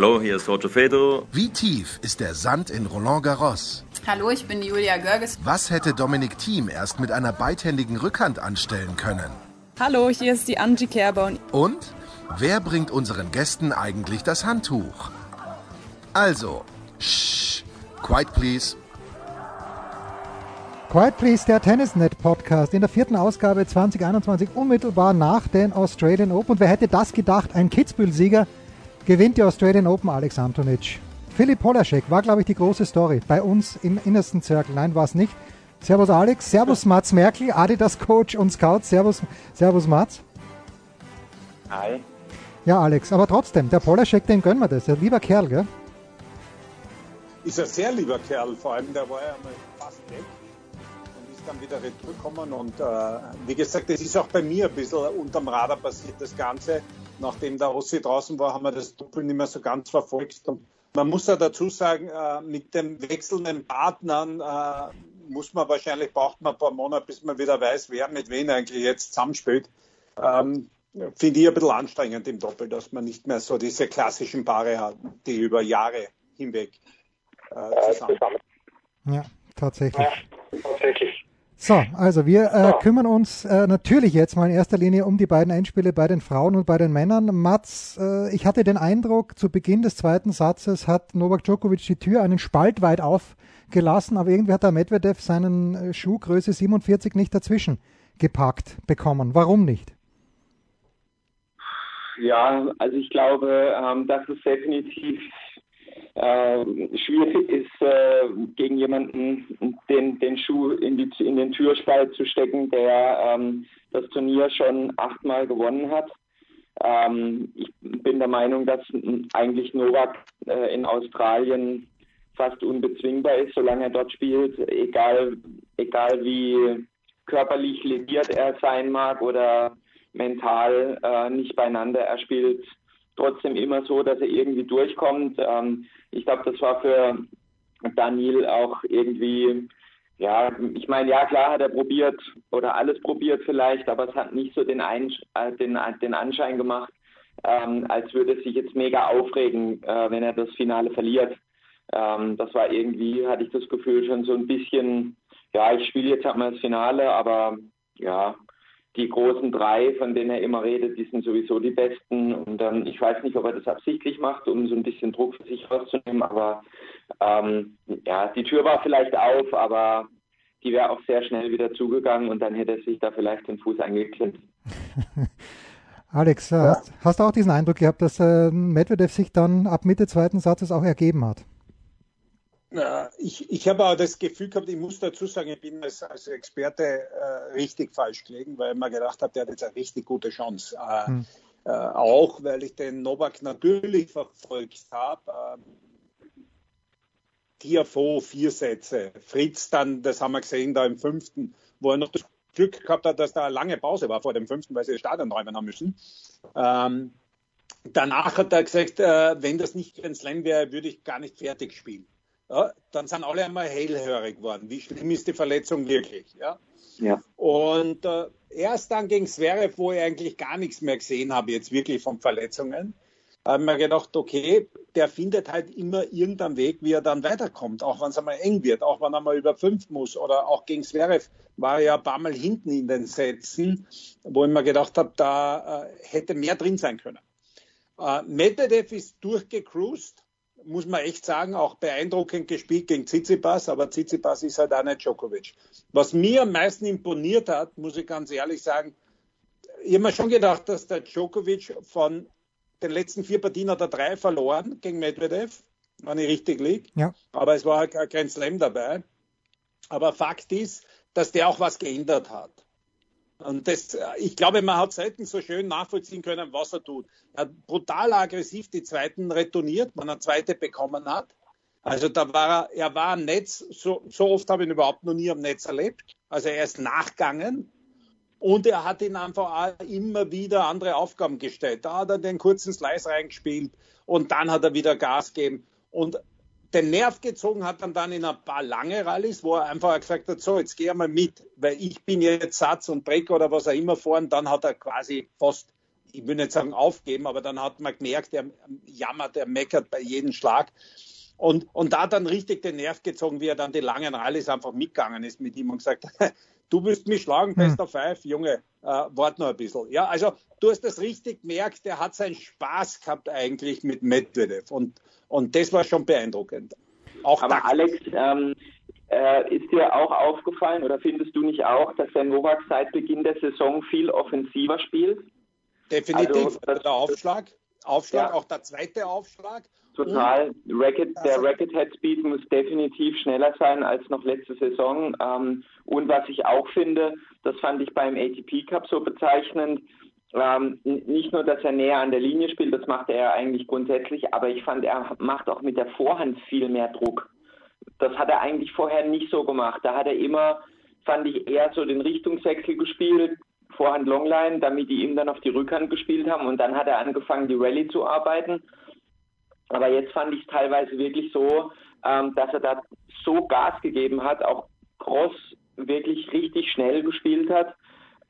Hallo, hier ist Roger Federer. Wie tief ist der Sand in Roland Garros? Hallo, ich bin Julia Görges. Was hätte Dominik Thiem erst mit einer beidhändigen Rückhand anstellen können? Hallo, hier ist die Angie Kerber. Und wer bringt unseren Gästen eigentlich das Handtuch? Also, shh, quiet please. Quiet Please, der Tennisnet Podcast in der vierten Ausgabe 2021, unmittelbar nach den Australian Open. Und wer hätte das gedacht? Ein Kitzbühel-Sieger gewinnt die Australian Open, Alex Antonic. Philipp Polaschek war, glaube ich, die große Story bei uns im innersten Circle. Nein, war es nicht. Servus Alex, Servus Mats Merkel, Adidas Coach und Scout. Servus, Servus Mats. Hi. Ja, Alex, aber trotzdem, der Polaschek, dem gönnen wir das. Ein lieber Kerl, gell? Ist ein sehr lieber Kerl, vor allem der war ja mal fast weg dann wieder retourgekommen. Und äh, wie gesagt, das ist auch bei mir ein bisschen unterm Radar passiert, das Ganze. Nachdem der Rossi draußen war, haben wir das Doppel nicht mehr so ganz verfolgt. Und man muss ja dazu sagen, äh, mit den wechselnden Partnern äh, muss man wahrscheinlich, braucht man ein paar Monate, bis man wieder weiß, wer mit wem eigentlich jetzt zusammenspielt. Ähm, Finde ich ein bisschen anstrengend im Doppel, dass man nicht mehr so diese klassischen Paare hat, die über Jahre hinweg äh, zusammen. Ja, tatsächlich. Ja, tatsächlich. So, also wir äh, kümmern uns äh, natürlich jetzt mal in erster Linie um die beiden Endspiele bei den Frauen und bei den Männern. Mats, äh, ich hatte den Eindruck, zu Beginn des zweiten Satzes hat Novak Djokovic die Tür einen Spalt weit aufgelassen, aber irgendwie hat der Medvedev seinen äh, Schuh Größe 47 nicht dazwischen gepackt bekommen. Warum nicht? Ja, also ich glaube, ähm, dass es definitiv schwierig ist, äh, gegen jemanden den, den Schuh in, die, in den Türspalt zu stecken, der ähm, das Turnier schon achtmal gewonnen hat. Ähm, ich bin der Meinung, dass eigentlich Novak äh, in Australien fast unbezwingbar ist, solange er dort spielt, egal, egal wie körperlich lediert er sein mag oder mental äh, nicht beieinander. Er spielt trotzdem immer so, dass er irgendwie durchkommt. Ähm, ich glaube, das war für Daniel auch irgendwie, ja, ich meine, ja klar hat er probiert oder alles probiert vielleicht, aber es hat nicht so den, Ein äh, den, den Anschein gemacht, ähm, als würde es sich jetzt mega aufregen, äh, wenn er das Finale verliert. Ähm, das war irgendwie, hatte ich das Gefühl, schon so ein bisschen, ja, ich spiele jetzt halt mal das Finale, aber ja, die großen drei, von denen er immer redet, die sind sowieso die besten. Und dann, ich weiß nicht, ob er das absichtlich macht, um so ein bisschen Druck für sich rauszunehmen, aber ähm, ja, die Tür war vielleicht auf, aber die wäre auch sehr schnell wieder zugegangen und dann hätte er sich da vielleicht den Fuß eingeklemmt. Alex, ja. hast, hast, du auch diesen Eindruck gehabt, dass äh, Medvedev sich dann ab Mitte zweiten Satzes auch ergeben hat? Ich, ich habe aber das Gefühl gehabt, ich muss dazu sagen, ich bin als, als Experte äh, richtig falsch gelegen, weil ich mir gedacht habe, der hat jetzt eine richtig gute Chance. Äh, hm. äh, auch weil ich den Novak natürlich verfolgt habe. Ähm, Tiafo, vier Sätze. Fritz dann, das haben wir gesehen, da im fünften, wo er noch das Glück gehabt hat, dass da eine lange Pause war vor dem fünften, weil sie das Stadion räumen haben müssen. Ähm, danach hat er gesagt, äh, wenn das nicht Grand Slam wäre, würde ich gar nicht fertig spielen ja, dann sind alle einmal hellhörig geworden. Wie schlimm ist die Verletzung wirklich? Ja. ja. Und äh, erst dann gegen Zverev, wo ich eigentlich gar nichts mehr gesehen habe, jetzt wirklich von Verletzungen, habe ich mir gedacht, okay, der findet halt immer irgendeinen Weg, wie er dann weiterkommt, auch wenn es einmal eng wird, auch wenn er mal über fünf muss oder auch gegen Zverev war er ja ein paar Mal hinten in den Sätzen, wo ich mir gedacht habe, da äh, hätte mehr drin sein können. Äh, Medvedev ist durchgecruised, muss man echt sagen, auch beeindruckend gespielt gegen Tsitsipas, aber Tsitsipas ist halt auch nicht Djokovic. Was mir am meisten imponiert hat, muss ich ganz ehrlich sagen, ich habe mir schon gedacht, dass der Djokovic von den letzten vier Partien hat er drei verloren gegen Medvedev, wenn ich richtig liege. Ja. Aber es war kein Slam dabei. Aber Fakt ist, dass der auch was geändert hat. Und das, ich glaube, man hat selten so schön nachvollziehen können, was er tut. Er hat brutal aggressiv die zweiten retourniert, wenn er zweite bekommen hat. Also da war er, er war am Netz, so, so oft habe ich ihn überhaupt noch nie am Netz erlebt. Also er ist nachgegangen und er hat ihn einfach immer wieder andere Aufgaben gestellt. Da hat er den kurzen Slice reingespielt und dann hat er wieder Gas gegeben. Und den Nerv gezogen hat dann, dann in ein paar lange Rallyes, wo er einfach gesagt hat, so, jetzt geh mal mit, weil ich bin jetzt Satz und Break oder was er immer fahren. Dann hat er quasi fast, ich will nicht sagen aufgeben, aber dann hat man gemerkt, er jammert, er meckert bei jedem Schlag. Und, und da dann richtig den Nerv gezogen, wie er dann die langen Rallyes einfach mitgegangen ist mit ihm und gesagt, du willst mich schlagen, hm. bester Five, Junge, äh, wart noch ein bisschen. Ja, also du hast das richtig gemerkt, der hat seinen Spaß gehabt eigentlich mit Medvedev und, und das war schon beeindruckend. Auch Aber Alex, ähm, äh, ist dir auch aufgefallen oder findest du nicht auch, dass der Novak seit Beginn der Saison viel offensiver spielt? Definitiv, also, der Aufschlag, Aufschlag, ja. auch der zweite Aufschlag Total. Racket, der Racket Head Speed muss definitiv schneller sein als noch letzte Saison. Ähm, und was ich auch finde, das fand ich beim ATP Cup so bezeichnend, ähm, nicht nur, dass er näher an der Linie spielt, das macht er eigentlich grundsätzlich, aber ich fand, er macht auch mit der Vorhand viel mehr Druck. Das hat er eigentlich vorher nicht so gemacht. Da hat er immer, fand ich, eher so den Richtungswechsel gespielt, Vorhand Longline, damit die ihm dann auf die Rückhand gespielt haben und dann hat er angefangen, die Rallye zu arbeiten aber jetzt fand ich es teilweise wirklich so, ähm, dass er da so Gas gegeben hat, auch Cross wirklich richtig schnell gespielt hat.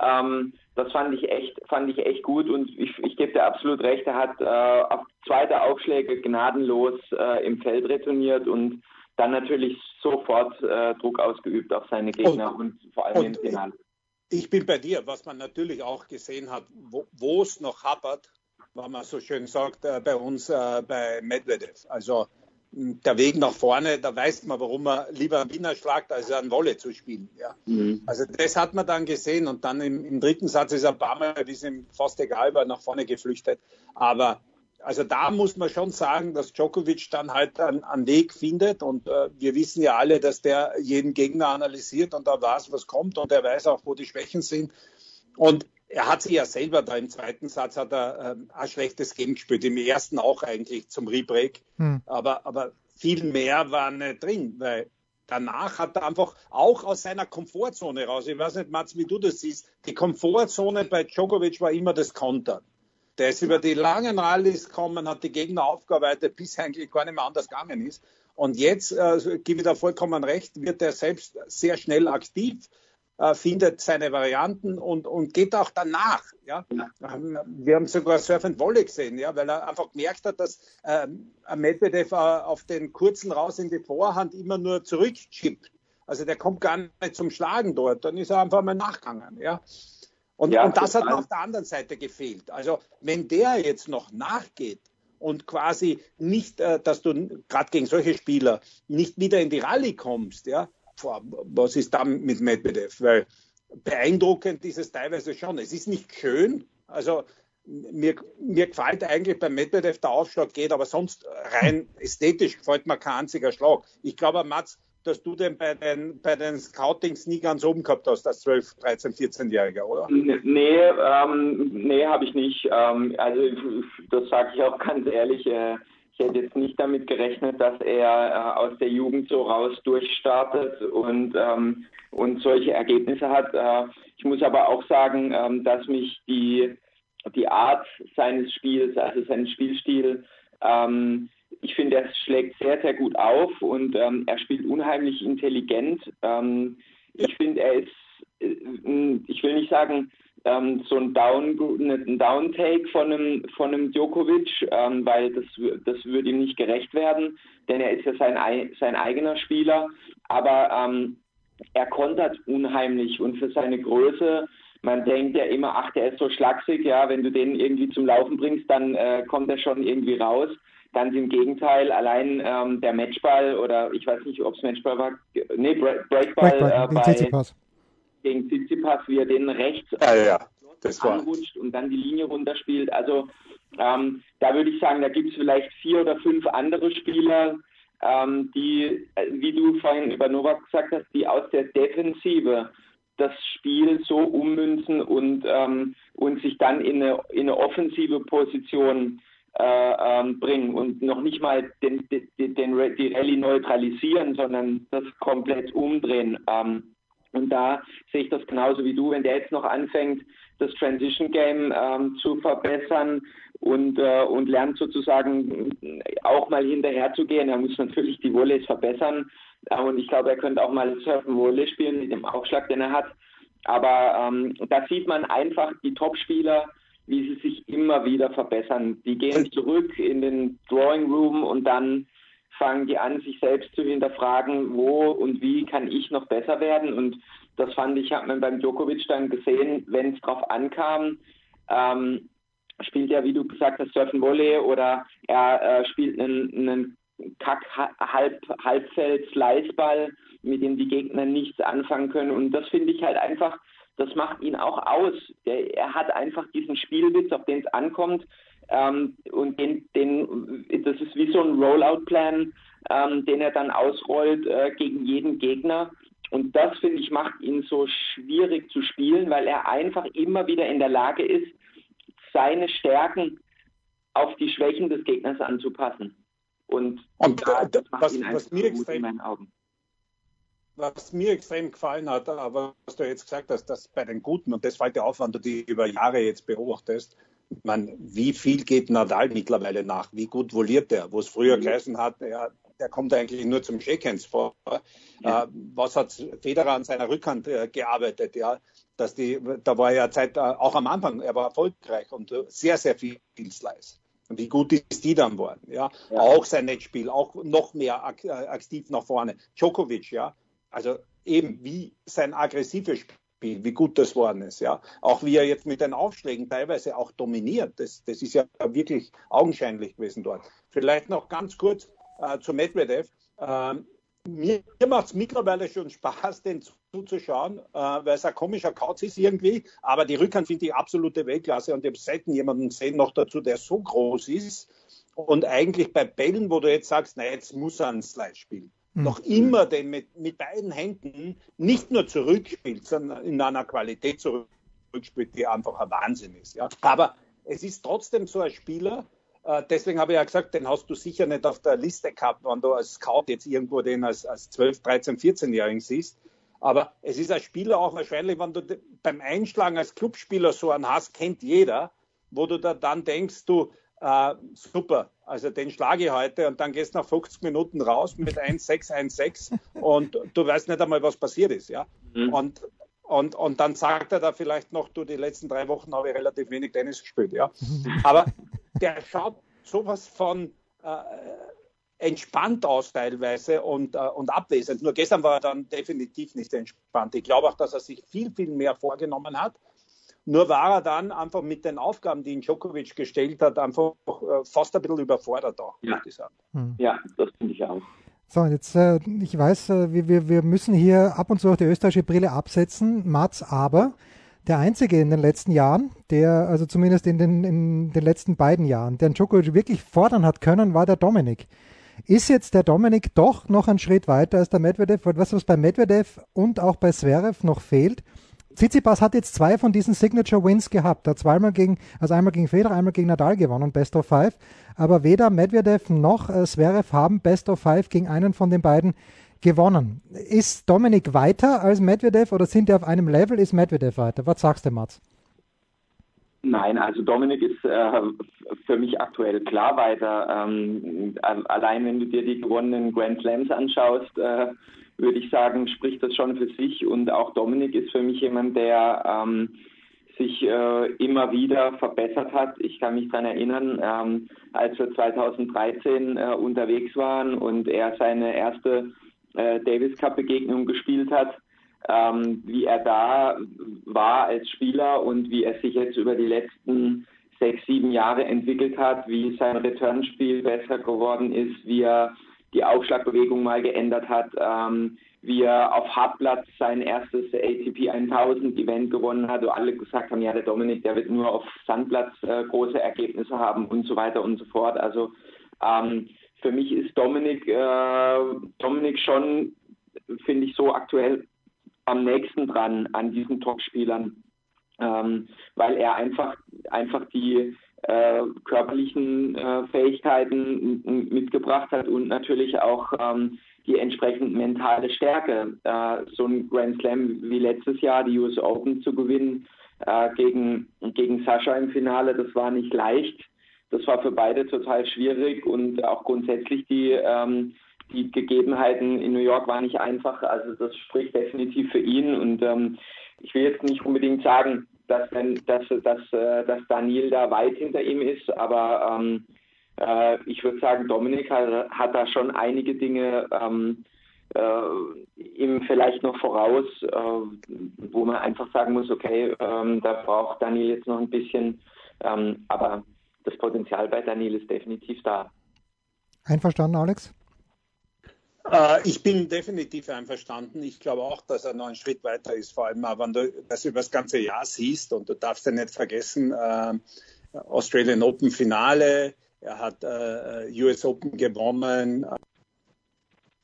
Ähm, das fand ich echt, fand ich echt gut und ich, ich gebe dir absolut recht, er hat äh, auf zweite Aufschläge gnadenlos äh, im Feld retourniert und dann natürlich sofort äh, Druck ausgeübt auf seine Gegner und, und vor allem im Finale. Ich bin bei dir, was man natürlich auch gesehen hat, wo es noch hapert, wenn man so schön sagt, äh, bei uns äh, bei Medvedev. Also der Weg nach vorne, da weiß man, warum man lieber einen Wiener schlagt, als einen Wolle zu spielen. Ja. Mhm. Also das hat man dann gesehen und dann im, im dritten Satz ist er ein paar Mal, ist ihm fast egal, war nach vorne geflüchtet. Aber also da muss man schon sagen, dass Djokovic dann halt einen, einen Weg findet und äh, wir wissen ja alle, dass der jeden Gegner analysiert und da weiß, was kommt und er weiß auch, wo die Schwächen sind. Und er hat sich ja selber da im zweiten Satz hat er ähm, ein schlechtes Game gespielt, im ersten auch eigentlich zum Rebreak, hm. aber, aber viel mehr war nicht drin, weil danach hat er einfach auch aus seiner Komfortzone raus, ich weiß nicht, Mats, wie du das siehst, die Komfortzone bei Djokovic war immer das Kontern. Der ist über die langen Rallyes gekommen, hat die Gegner aufgearbeitet, bis eigentlich gar nicht mehr anders gegangen ist. Und jetzt, äh, gebe ich da vollkommen recht, wird er selbst sehr schnell aktiv äh, findet seine Varianten und, und geht auch danach. Ja? Wir haben sogar Surf and Volley gesehen, ja, weil er einfach gemerkt hat, dass ähm, Medvedev äh, auf den kurzen raus in die Vorhand immer nur zurückchippt. Also der kommt gar nicht zum Schlagen dort. Dann ist er einfach mal nachgegangen. Ja? Und, ja, und das hat auf der anderen Seite gefehlt. Also wenn der jetzt noch nachgeht, und quasi nicht, äh, dass du gerade gegen solche Spieler nicht wieder in die Rallye kommst, ja, boah, was ist da mit Medvedev? Weil beeindruckend ist es teilweise schon. Es ist nicht schön. Also mir, mir gefällt eigentlich beim Medvedev der Aufschlag geht, aber sonst rein ästhetisch gefällt mir kein einziger Schlag. Ich glaube, Mats, dass du den bei den, bei den Scoutings nie ganz oben gehabt hast als 12, 13, 14-Jähriger, oder? Nee, ähm, nee, habe ich nicht. Ähm, also das sage ich auch ganz ehrlich. Äh, ich hätte jetzt nicht damit gerechnet, dass er äh, aus der Jugend so raus durchstartet und, ähm, und solche Ergebnisse hat. Äh, ich muss aber auch sagen, ähm, dass mich die, die Art seines Spiels, also sein Spielstil, ähm, ich finde, er schlägt sehr, sehr gut auf und ähm, er spielt unheimlich intelligent. Ähm, ich finde, er ist, äh, ich will nicht sagen, ähm, so ein Down, ein Downtake von einem, von einem Djokovic, ähm, weil das, das würde ihm nicht gerecht werden, denn er ist ja sein, sein eigener Spieler, aber ähm, er kontert unheimlich und für seine Größe, man denkt ja immer, ach, der ist so schlaksig, ja, wenn du den irgendwie zum Laufen bringst, dann äh, kommt er schon irgendwie raus. Ganz im Gegenteil, allein ähm, der Matchball oder ich weiß nicht, ob es Matchball war, nee, Breakball, Breakball äh, bei, gegen Tsitsipas, wie er den rechts ja, ja. Das anrutscht und dann die Linie runterspielt. Also ähm, da würde ich sagen, da gibt es vielleicht vier oder fünf andere Spieler, ähm, die, äh, wie du vorhin über Novak gesagt hast, die aus der Defensive das Spiel so ummünzen und, ähm, und sich dann in eine, in eine offensive Position äh, ähm, bringen und noch nicht mal den, den, den, die Rallye neutralisieren, sondern das komplett umdrehen. Ähm, Und da sehe ich das genauso wie du, wenn der jetzt noch anfängt, das Transition Game ähm, zu verbessern und, äh, und lernt sozusagen auch mal hinterher zu gehen. Er muss natürlich die Volleys verbessern. Äh, und ich glaube, er könnte auch mal Surfen Volley spielen mit dem Aufschlag, den er hat. Aber ähm, da sieht man einfach die Topspieler, wie sie sich immer wieder verbessern. Die gehen zurück in den Drawing Room und dann fangen die an, sich selbst zu hinterfragen, wo und wie kann ich noch besser werden. Und das fand ich, hat man beim Djokovic dann gesehen, wenn es drauf ankam, ähm, spielt er, wie du gesagt hast, Surfen Volley oder er äh, spielt einen, einen Kack Halb, Halbfeld Sliceball, mit dem die Gegner nichts anfangen können. Und das finde ich halt einfach, das macht ihn auch aus. Er, er hat einfach diesen Spielwitz, auf den es ankommt. Ähm, und den, den, das ist wie so ein Rollout-Plan, ähm, den er dann ausrollt äh, gegen jeden Gegner. Und das, finde ich, macht ihn so schwierig zu spielen, weil er einfach immer wieder in der Lage ist, seine Stärken auf die Schwächen des Gegners anzupassen. Und, und da, das macht was, ihn was mir extrem, in meinen Augen. Was mir extrem gefallen hat, aber was du jetzt gesagt hast, dass bei den Guten, und das fällt dir auf, wenn du die über Jahre jetzt beobachtest, man, wie viel geht Nadal mittlerweile nach? Wie gut voliert der? Wo es früher mhm. geheißen hat, ja, der kommt eigentlich nur zum Shakehands vor. Ja. Äh, was hat Federer an seiner Rückhand äh, gearbeitet? Ja, dass die, da war ja Zeit äh, auch am Anfang, er war erfolgreich und äh, sehr, sehr viel Slice. Und wie gut ist die dann worden? Ja, ja. auch sein Netzspiel, auch noch mehr ak äh, aktiv nach vorne. Djokovic, ja, also eben wie sein aggressives Spiel, wie gut das worden ist, ja. Auch wie er jetzt mit den Aufschlägen teilweise auch dominiert. Das, das ist ja wirklich augenscheinlich gewesen dort. Vielleicht noch ganz kurz äh, zu Medvedev. Ähm, mir macht es mittlerweile schon Spaß, den zuzuschauen, äh, weil es ein komischer Kauz ist irgendwie. Aber die Rückhand finde ich absolute Weltklasse und ich habe selten jemanden gesehen noch dazu, der so groß ist. Und eigentlich bei Bällen, wo du jetzt sagst, na, jetzt muss er einen Slide spielen. Mhm. Noch immer den mit, mit beiden Händen nicht nur zurückspielt, sondern in einer Qualität zurückspielt, die einfach ein Wahnsinn ist. Ja. Aber es ist trotzdem so ein Spieler, äh, deswegen habe ich ja gesagt, den hast du sicher nicht auf der Liste gehabt, wenn du als Scout jetzt irgendwo den als, als 12, 13, 14-Jährigen siehst. Aber es ist ein Spieler auch wahrscheinlich, wenn du beim Einschlagen als Clubspieler so einen hast, kennt jeder, wo du da dann denkst, du, äh, super, also den schlage ich heute und dann gehst du nach 50 Minuten raus mit 1-6, 1-6 und du weißt nicht einmal, was passiert ist, ja. Mhm. Und, und, und dann sagt er da vielleicht noch, du, die letzten drei Wochen habe ich relativ wenig Tennis gespielt, ja. Aber der schaut sowas von äh, entspannt aus teilweise und, äh, und abwesend. Nur gestern war er dann definitiv nicht entspannt. Ich glaube auch, dass er sich viel, viel mehr vorgenommen hat. Nur war er dann einfach mit den Aufgaben, die ihn Djokovic gestellt hat, einfach äh, fast ein bisschen überfordert auch, ja. ich sagen. Hm. Ja, das finde ich auch. So, jetzt, äh, ich weiß, äh, wir, wir müssen hier ab und zu auch die österreichische Brille absetzen, Mats, aber der einzige in den letzten Jahren, der, also zumindest in den, in den letzten beiden Jahren, der Djokovic wirklich fordern hat können, war der Dominik. Ist jetzt der Dominik doch noch einen Schritt weiter als der Medvedev? Was, was bei Medvedev und auch bei Zverev noch fehlt, Tsitsipas hat jetzt zwei von diesen Signature Wins gehabt. Er hat zweimal gegen, also einmal gegen Federer, einmal gegen Nadal gewonnen, Best of Five. Aber weder Medvedev noch äh, Zverev haben Best of Five gegen einen von den beiden gewonnen. Ist Dominik weiter als Medvedev oder sind die auf einem Level? Ist Medvedev weiter? Was sagst du, Mats? Nein, also Dominik ist äh, für mich aktuell klar weiter. Ähm, allein wenn du dir die gewonnenen Grand Slams anschaust, äh, würde ich sagen, spricht das schon für sich. Und auch Dominik ist für mich jemand, der ähm, sich äh, immer wieder verbessert hat. Ich kann mich daran erinnern, ähm, als wir 2013 äh, unterwegs waren und er seine erste äh, Davis Cup Begegnung gespielt hat, ähm, wie er da war als Spieler und wie er sich jetzt über die letzten sechs, sieben Jahre entwickelt hat, wie sein Returnspiel besser geworden ist, wie er die Aufschlagbewegung mal geändert hat, ähm, wie er auf Hartplatz sein erstes ATP 1000 Event gewonnen hat, wo alle gesagt haben, ja, der Dominik, der wird nur auf Sandplatz äh, große Ergebnisse haben und so weiter und so fort. Also ähm, für mich ist Dominik, äh, Dominik schon, finde ich, so aktuell am nächsten dran an diesen Top-Spielern, ähm, weil er einfach, einfach die äh, körperlichen äh, Fähigkeiten mitgebracht hat und natürlich auch ähm, die entsprechend mentale Stärke. Äh, so ein Grand Slam wie letztes Jahr, die US Open zu gewinnen äh, gegen, gegen Sascha im Finale, das war nicht leicht. Das war für beide total schwierig und auch grundsätzlich die, ähm, die Gegebenheiten in New York waren nicht einfach. Also das spricht definitiv für ihn und ähm, ich will jetzt nicht unbedingt sagen, dass, dass, dass, äh, dass Daniel da weit hinter ihm ist, aber ähm, äh, ich würde sagen, Dominik hat, hat, da schon einige Dinge ähm, äh, ihm vielleicht noch voraus, äh, wo man einfach sagen muss, okay, ähm, da braucht Daniel jetzt noch ein bisschen, ähm, aber das Potenzial bei Daniel ist definitiv da. Einverstanden, Alex? Äh, ich bin definitiv einverstanden. Ich glaube auch, dass er noch einen Schritt weiter ist, vor allem wenn du das über das ganze Jahr siehst und du darfst ja nicht vergessen, äh, Australian Open Finale, er hat äh, US Open gewonnen,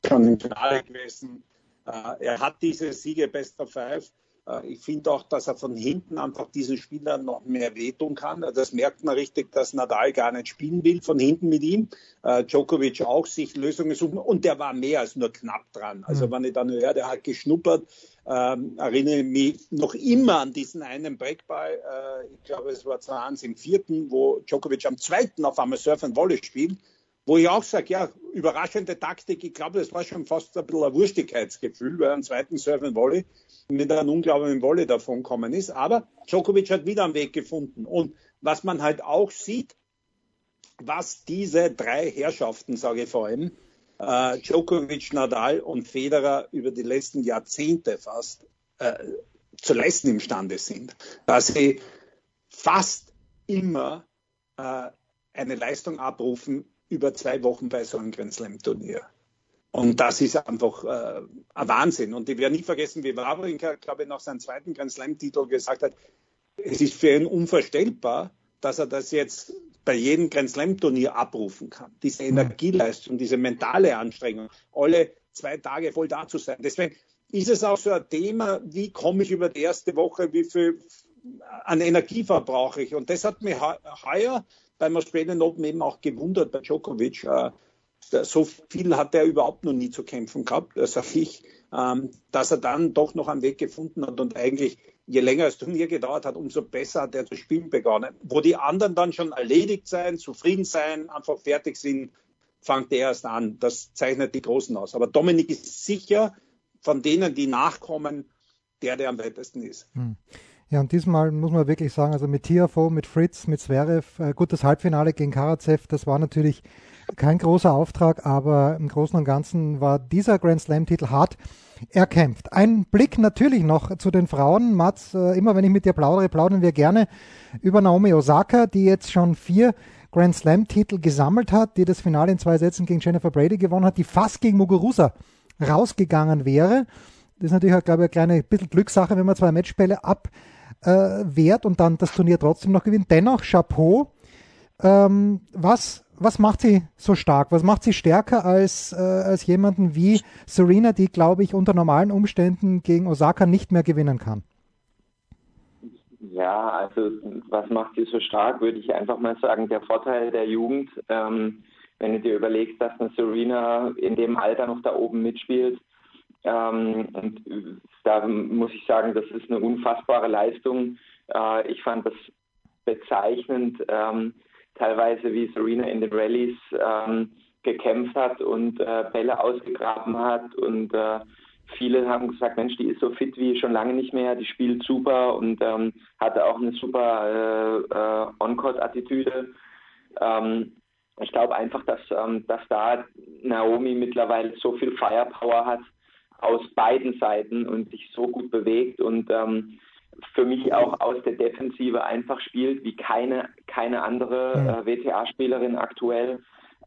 schon im Finale gewesen. Er hat diese Siege Best of Five. Äh, ich finde auch, dass er von hinten einfach diesen Spielern noch mehr wehtun kann. Also das merkt man richtig, dass Nadal gar nicht spielen will von hinten mit ihm. Äh, Djokovic auch sich Lösungen suchen und der war mehr als nur knapp dran. Also mhm. wenn ich dann höre, der hat geschnuppert, ähm, erinnere mich noch immer an diesen einen Breakball. Äh, ich glaube, es war 20 im vierten, wo Djokovic am zweiten auf einmal Surf and Volley spielt wo ich auch sage, ja, überraschende Taktik. Ich glaube, das war schon fast ein bisschen ein Wurstigkeitsgefühl, weil am zweiten Surf and Volley mit einem unglaublichen Volley davon gekommen ist. Aber Djokovic hat wieder einen Weg gefunden. Und was man halt auch sieht, was diese drei Herrschaften, sage ich vor allem, äh, Djokovic, Nadal und Federer über die letzten Jahrzehnte fast äh, zu leisten imstande sind, dass sie fast immer äh, eine Leistung abrufen, über zwei Wochen bei so einem Grand Slam Turnier. Und das ist einfach äh, ein Wahnsinn. Und ich werde nie vergessen, wie Wawrinka, glaube ich, nach seinem zweiten Grand Slam-Titel gesagt hat, es ist für ihn unvorstellbar, dass er das jetzt bei jedem Grand Slam-Turnier abrufen kann. Diese. Energieleistung, diese mentale Anstrengung, alle zwei Tage voll da zu sein. Deswegen ist es auch so ein Thema, wie komme ich über die erste Woche, wie viel an Energie verbrauche ich. Und das hat mich heuer beim Australian Open eben auch gewundert bei Djokovic. Äh, so viel hat er überhaupt noch nie zu kämpfen gehabt, das sage ich, ähm, dass er dann doch noch einen Weg gefunden hat und eigentlich je länger das Turnier gedauert hat, umso besser hat er zu spielen begonnen. Wo die anderen dann schon erledigt sein, zufrieden sein, einfach fertig sind, fängt er erst an. Das zeichnet die Großen aus. Aber Dominik ist sicher von denen, die nachkommen, der, der am weitesten ist. Hm. Ja, und diesmal muss man wirklich sagen, also mit Tiafo, mit Fritz, mit Zverev, äh, gut, das Halbfinale gegen Karatsev, das war natürlich kein großer Auftrag, aber im Großen und Ganzen war dieser Grand Slam-Titel hart erkämpft. Ein Blick natürlich noch zu den Frauen. Mats, äh, immer wenn ich mit dir plaudere, plaudern wir gerne über Naomi Osaka, die jetzt schon vier Grand Slam-Titel gesammelt hat, die das Finale in zwei Sätzen gegen Jennifer Brady gewonnen hat, die fast gegen Muguruza rausgegangen wäre. Das ist natürlich, glaube ich, eine kleine bisschen Glückssache, wenn man zwei Matchbälle ab äh, und dann das Turnier trotzdem noch gewinnt. Dennoch, Chapeau. Ähm, was, was macht sie so stark? Was macht sie stärker als, äh, als jemanden wie Serena, die, glaube ich, unter normalen Umständen gegen Osaka nicht mehr gewinnen kann? Ja, also was macht sie so stark, würde ich einfach mal sagen, der Vorteil der Jugend. Ähm, wenn du dir überlegst, dass eine Serena in dem Alter noch da oben mitspielt, ähm, und da muss ich sagen, das ist eine unfassbare Leistung. Äh, ich fand das bezeichnend, ähm, teilweise wie Serena in den Rallyes ähm, gekämpft hat und äh, Bälle ausgegraben hat und äh, viele haben gesagt, Mensch, die ist so fit wie schon lange nicht mehr, die spielt super und ähm, hatte auch eine super äh, äh, On-Court-Attitüde. Ähm, ich glaube einfach, dass, ähm, dass da Naomi mittlerweile so viel Firepower hat, aus beiden Seiten und sich so gut bewegt und ähm, für mich auch aus der Defensive einfach spielt wie keine, keine andere äh, WTA-Spielerin aktuell,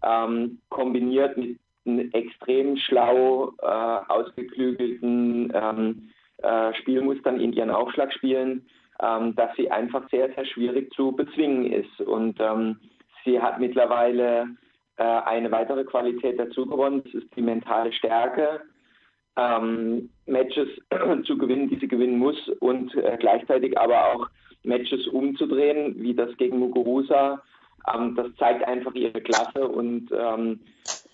ähm, kombiniert mit einem extrem schlau äh, ausgeklügelten ähm, äh, Spielmustern in ihren Aufschlagspielen, ähm, dass sie einfach sehr, sehr schwierig zu bezwingen ist. Und ähm, sie hat mittlerweile äh, eine weitere Qualität dazu gewonnen, das ist die mentale Stärke. Ähm, Matches zu gewinnen, die sie gewinnen muss und äh, gleichzeitig aber auch Matches umzudrehen, wie das gegen Muguruza ähm, das zeigt einfach ihre Klasse und ähm,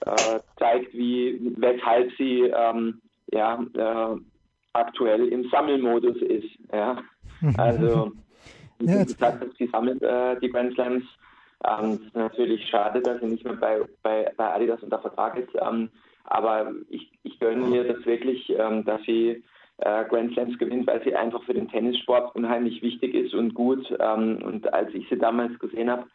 äh, zeigt, wie, weshalb sie ähm, ja, äh, aktuell im Sammelmodus ist. Ja. Also, ja, gesagt, sie sammelt äh, die Grand Slams. Ähm, es ist natürlich schade, dass sie nicht mehr bei, bei, bei Adidas unter Vertrag ist. Ähm, aber ich, ich gönne ihr das wirklich, ähm, dass sie äh, Grand Slams gewinnt, weil sie einfach für den Tennissport unheimlich wichtig ist und gut. Ähm, und als ich sie damals gesehen habe,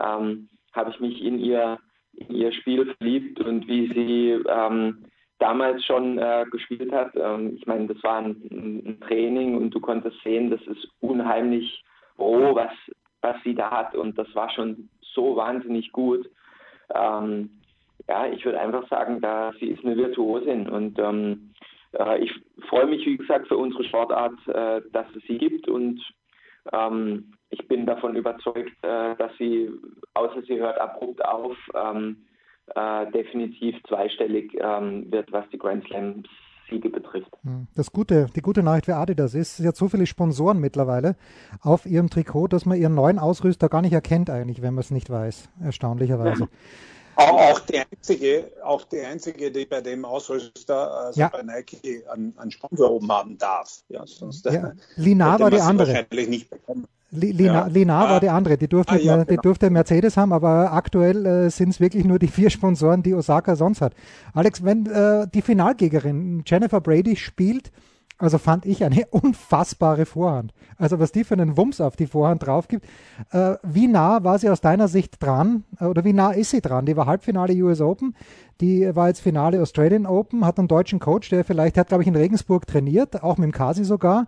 ähm, habe ich mich in ihr, in ihr Spiel verliebt und wie sie ähm, damals schon äh, gespielt hat. Ähm, ich meine, das war ein, ein, Training und du konntest sehen, das ist unheimlich roh, was, was sie da hat und das war schon so wahnsinnig gut. Ähm, ja, ich würde einfach sagen, da sie ist eine Virtuosin und ähm, äh, ich freue mich, wie gesagt, für unsere Sportart, äh, dass es sie gibt und ähm, ich bin davon überzeugt, äh, dass sie, außer sie hört abrupt auf, ähm, äh, definitiv zweistellig ähm, wird, was die Grand Slam Siege betrifft. Hm. Das Gute, die gute Nachricht für Adidas ist, sie hat so viele Sponsoren mittlerweile auf ihrem Trikot, dass man ihren neuen Ausrüster gar nicht erkennt eigentlich, wenn man es nicht weiß, erstaunlicherweise. Auch, die einzige, auch die einzige, die bei dem Ausrüster, also ja. bei Nike, einen, einen Sponsor oben haben darf. Ja, sonst ja. Linar war die andere. Wahrscheinlich nicht bekommen. Lina, ja. Linar war ah. die andere, die durfte, ah, ja, genau. die durfte Mercedes haben, aber aktuell äh, sind es wirklich nur die vier Sponsoren, die Osaka sonst hat. Alex, wenn äh, die Finalgegnerin Jennifer Brady spielt, also fand ich eine unfassbare Vorhand. Also was die für einen Wumms auf die Vorhand drauf gibt. Äh, wie nah war sie aus deiner Sicht dran? Äh, oder wie nah ist sie dran? Die war Halbfinale US Open, die war jetzt Finale Australian Open, hat einen deutschen Coach, der vielleicht, hat glaube ich in Regensburg trainiert, auch mit dem Kasi sogar.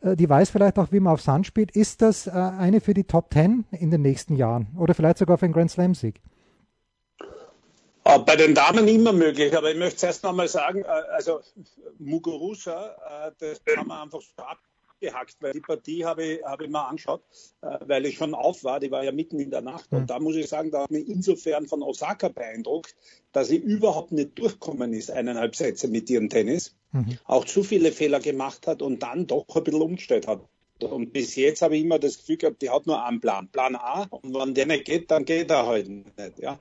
Äh, die weiß vielleicht auch, wie man auf Sand spielt. Ist das äh, eine für die Top Ten in den nächsten Jahren? Oder vielleicht sogar für einen Grand Slam Sieg? Äh, bei den Damen immer möglich, aber ich möchte zuerst nochmal sagen, äh, also Muguruza, äh, das kann man einfach so abgehackt, weil die Partie habe ich, habe ich mal angeschaut, weil ich schon auf war, die war ja mitten in der Nacht und mhm. da muss ich sagen, da hat mich insofern von Osaka beeindruckt, dass sie überhaupt nicht durchkommen ist, eineinhalb Sätze mit ihrem Tennis, mhm. auch zu viele Fehler gemacht hat und dann doch ein bisschen umgestellt hat. Und bis jetzt habe ich immer das Gefühl gehabt, die hat nur einen Plan. Plan A. Und wenn der nicht geht, dann geht er halt nicht. Ja.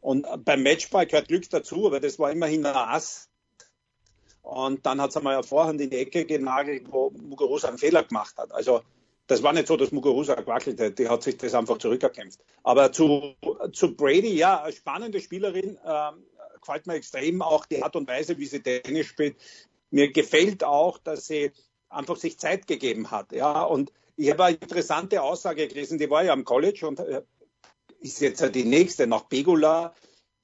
Und beim Matchball gehört Glück dazu, aber das war immerhin ein Ass. Und dann hat es einmal Vorhand in die Ecke genagelt, wo Muguruza einen Fehler gemacht hat. Also das war nicht so, dass Muguruza gewackelt hat, die hat sich das einfach zurückerkämpft. Aber zu, zu Brady, ja, eine spannende Spielerin, äh, gefällt mir extrem auch die Art und Weise, wie sie Tennis spielt. Mir gefällt auch, dass sie einfach sich Zeit gegeben hat. Ja, und ich habe eine interessante Aussage gelesen, die war ja am College und äh, ist jetzt die nächste nach Pegula,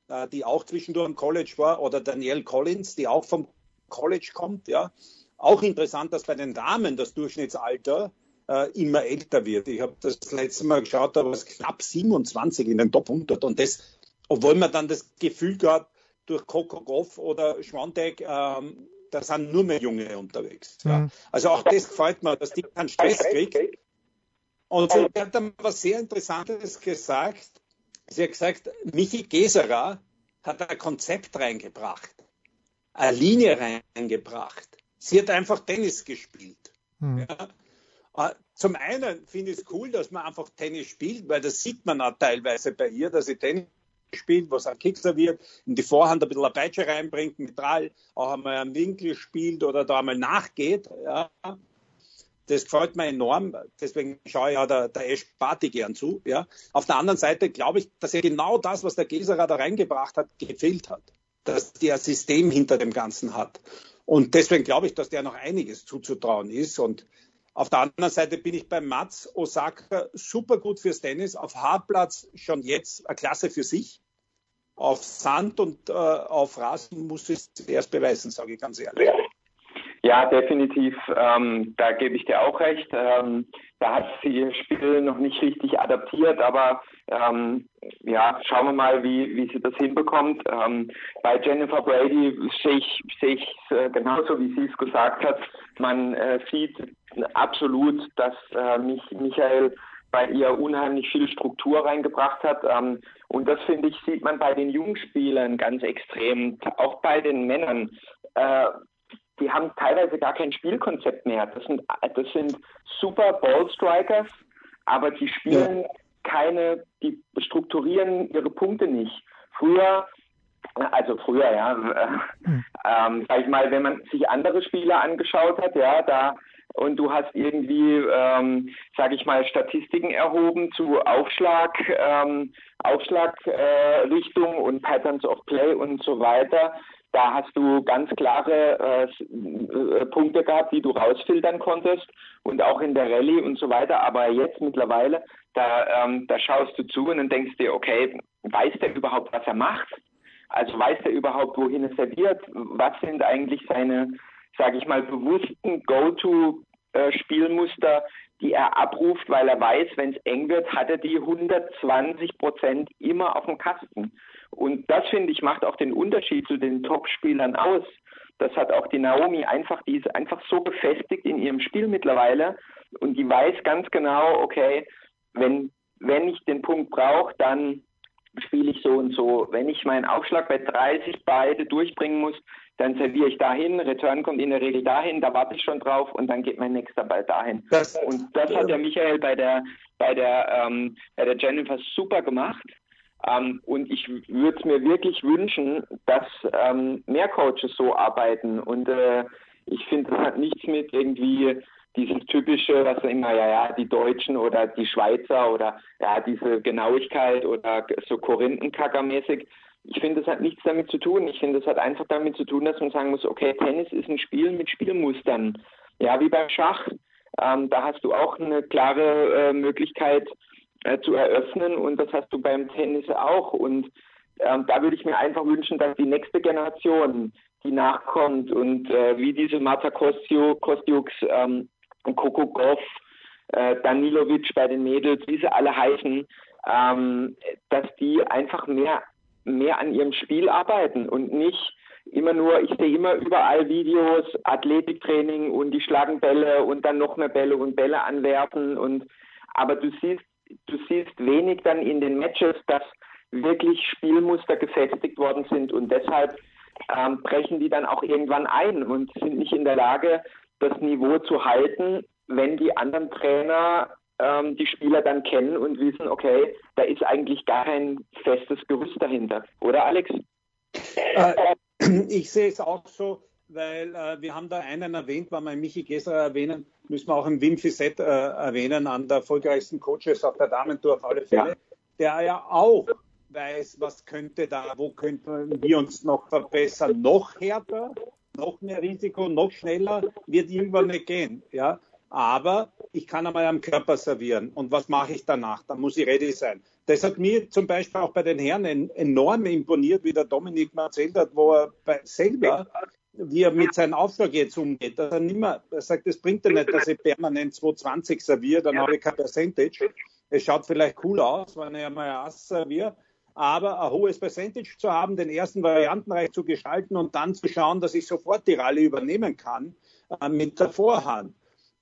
äh, die auch zwischendurch am College war, oder Danielle Collins, die auch vom College kommt. Ja, auch interessant, dass bei den Damen das Durchschnittsalter äh, immer älter wird. Ich habe das letzte Mal geschaut, da war es knapp 27 in den Top 100 und das, obwohl man dann das Gefühl gehabt durch Coco Goff oder Schwantek, ähm, da sind nur mehr Junge unterwegs. Ja. Mhm. Also auch das gefällt mir, dass die keinen Stress kriegt und sie hat dann was sehr Interessantes gesagt. Sie hat gesagt, Michi Geserer hat ein Konzept reingebracht, eine Linie reingebracht. Sie hat einfach Tennis gespielt. Hm. Ja. Äh, zum einen finde ich es cool, dass man einfach Tennis spielt, weil das sieht man auch teilweise bei ihr, dass sie Tennis spielt, was ein Kick serviert, in die Vorhand ein bisschen eine Peitsche reinbringt, mit Drall, auch einmal einen Winkel spielt oder da einmal nachgeht. Ja. Das gefällt mir enorm. Deswegen schaue ich ja der, der Ash Party gern zu. Ja. Auf der anderen Seite glaube ich, dass er genau das, was der Geserer da reingebracht hat, gefehlt hat. Dass der System hinter dem Ganzen hat. Und deswegen glaube ich, dass der noch einiges zuzutrauen ist. Und auf der anderen Seite bin ich bei Mats Osaka super gut fürs Tennis. Auf Hartplatz schon jetzt eine Klasse für sich. Auf Sand und äh, auf Rasen muss es erst beweisen, sage ich ganz ehrlich. Ja, definitiv. Ähm, da gebe ich dir auch recht. Ähm, da hat sie ihr Spiel noch nicht richtig adaptiert, aber ähm, ja, schauen wir mal, wie, wie sie das hinbekommt. Ähm, bei Jennifer Brady sehe ich ich äh, genauso, wie sie es gesagt hat. Man äh, sieht absolut, dass äh, mich, Michael bei ihr unheimlich viel Struktur reingebracht hat. Ähm, und das finde ich, sieht man bei den Jungspielern ganz extrem, auch bei den Männern. Äh, die haben teilweise gar kein Spielkonzept mehr. Das sind, das sind super Ballstrikers, aber die spielen, keine, die strukturieren ihre Punkte nicht. Früher also früher, ja, hm. ähm, sag ich mal, wenn man sich andere Spiele angeschaut hat, ja, da und du hast irgendwie, ähm, sage ich mal, Statistiken erhoben zu Aufschlag, ähm, Aufschlagrichtung äh, und Patterns of Play und so weiter. Da hast du ganz klare äh, äh, Punkte gehabt, die du rausfiltern konntest und auch in der Rallye und so weiter. Aber jetzt mittlerweile, da, ähm, da schaust du zu und dann denkst dir, okay, weiß der überhaupt, was er macht? Also weiß er überhaupt, wohin es serviert? Was sind eigentlich seine sage ich mal, bewussten Go-To-Spielmuster, die er abruft, weil er weiß, wenn es eng wird, hat er die 120 Prozent immer auf dem Kasten. Und das, finde ich, macht auch den Unterschied zu den Top-Spielern aus. Das hat auch die Naomi einfach, die ist einfach so gefestigt in ihrem Spiel mittlerweile und die weiß ganz genau, okay, wenn, wenn ich den Punkt brauche, dann spiele ich so und so. Wenn ich meinen Aufschlag bei 30 beide durchbringen muss, dann serviere ich dahin, Return kommt in der Regel dahin, da warte ich schon drauf und dann geht mein nächster Ball dahin. Das, und das hat der Michael bei der bei der ähm, bei der Jennifer super gemacht. Ähm, und ich würde es mir wirklich wünschen, dass ähm, mehr Coaches so arbeiten. Und äh, ich finde, das hat nichts mit irgendwie dieses typische, was immer, ja, ja, die Deutschen oder die Schweizer oder ja, diese Genauigkeit oder so Korinthenkacker-mäßig ich finde, das hat nichts damit zu tun. Ich finde, das hat einfach damit zu tun, dass man sagen muss, okay, Tennis ist ein Spiel mit Spielmustern. Ja, wie beim Schach. Ähm, da hast du auch eine klare äh, Möglichkeit äh, zu eröffnen und das hast du beim Tennis auch. Und ähm, da würde ich mir einfach wünschen, dass die nächste Generation, die nachkommt und äh, wie diese Marta Kostjuk, Kostjuks, ähm, Coco Goff, äh, Danilovic bei den Mädels, wie sie alle heißen, ähm, dass die einfach mehr mehr an ihrem Spiel arbeiten und nicht immer nur, ich sehe immer überall Videos, Athletiktraining und die schlagen Bälle und dann noch mehr Bälle und Bälle anwerfen und aber du siehst, du siehst wenig dann in den Matches, dass wirklich Spielmuster gefestigt worden sind und deshalb ähm, brechen die dann auch irgendwann ein und sind nicht in der Lage, das Niveau zu halten, wenn die anderen Trainer ähm, die Spieler dann kennen und wissen, okay, da ist eigentlich gar kein festes Gerüst dahinter. Oder Alex? Äh, ich sehe es auch so, weil äh, wir haben da einen erwähnt, wenn wir Michi Gesser erwähnen, müssen wir auch einen Wim Fissett äh, erwähnen, an der erfolgreichsten Coaches auf der Damentour auf alle Fälle, ja. der ja auch weiß, was könnte da, wo könnten wir uns noch verbessern, noch härter, noch mehr Risiko, noch schneller, wird irgendwann nicht gehen. Ja? Aber ich kann einmal am Körper servieren. Und was mache ich danach? Dann muss ich ready sein. Das hat mir zum Beispiel auch bei den Herren enorm imponiert, wie der Dominik mal erzählt hat, wo er selber, wie er mit seinem Aufschlag jetzt umgeht. Dass er, nicht mehr, er sagt, das bringt ja nicht, dass ich permanent 220 serviere, dann habe ich kein Percentage. Es schaut vielleicht cool aus, wenn ich einmal Ass serviere, aber ein hohes Percentage zu haben, den ersten Variantenreich zu gestalten und dann zu schauen, dass ich sofort die Rallye übernehmen kann äh, mit der Vorhand.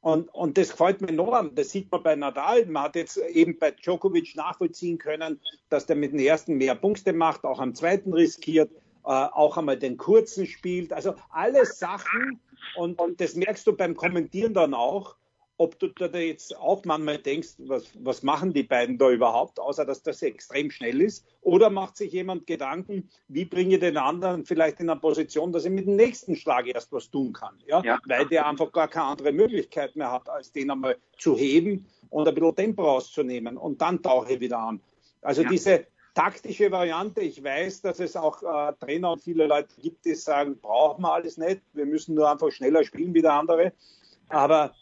Und, und das gefällt mir enorm. Das sieht man bei Nadal. Man hat jetzt eben bei Djokovic nachvollziehen können, dass der mit dem ersten mehr Punkte macht, auch am zweiten riskiert, äh, auch einmal den kurzen spielt. Also alles Sachen. Und, und das merkst du beim Kommentieren dann auch, ob du da jetzt auch manchmal denkst, was, was machen die beiden da überhaupt, außer dass das extrem schnell ist? Oder macht sich jemand Gedanken, wie bringe ich den anderen vielleicht in eine Position, dass er mit dem nächsten Schlag erst was tun kann? Ja? ja. Weil der einfach gar keine andere Möglichkeit mehr hat, als den einmal zu heben und ein bisschen Tempo rauszunehmen und dann tauche ich wieder an. Also ja. diese taktische Variante, ich weiß, dass es auch äh, Trainer und viele Leute gibt, die sagen, brauchen wir alles nicht, wir müssen nur einfach schneller spielen wie der andere. Aber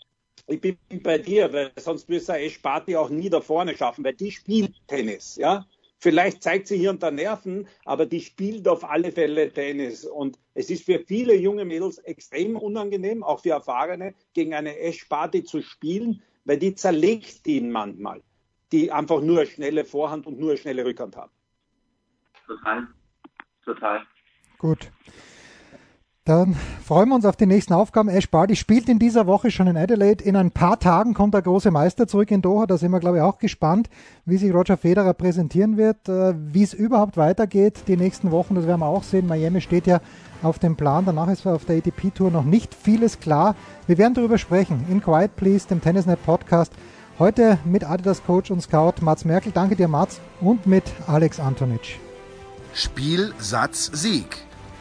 ich bin bei dir, weil sonst müsste Esch Party auch nie da vorne schaffen, weil die spielt Tennis, ja. Vielleicht zeigt sie hier unter Nerven, aber die spielt auf alle Fälle Tennis. Und es ist für viele junge Mädels extrem unangenehm, auch für Erfahrene, gegen eine Ash Party zu spielen, weil die zerlegt ihn manchmal, die einfach nur eine schnelle Vorhand und nur eine schnelle Rückhand haben. Total. Total. Gut. Dann freuen wir uns auf die nächsten Aufgaben. Ash Barty spielt in dieser Woche schon in Adelaide. In ein paar Tagen kommt der große Meister zurück in Doha. Da sind wir, glaube ich, auch gespannt, wie sich Roger Federer präsentieren wird, äh, wie es überhaupt weitergeht die nächsten Wochen. Das werden wir auch sehen. Miami steht ja auf dem Plan. Danach ist auf der ATP Tour noch nicht vieles klar. Wir werden darüber sprechen in Quiet Please, dem Tennisnet Podcast Heute mit Adidas Coach und Scout Mats Merkel. Danke dir, Mats. Und mit Alex Antonic. Spiel, Satz, Sieg.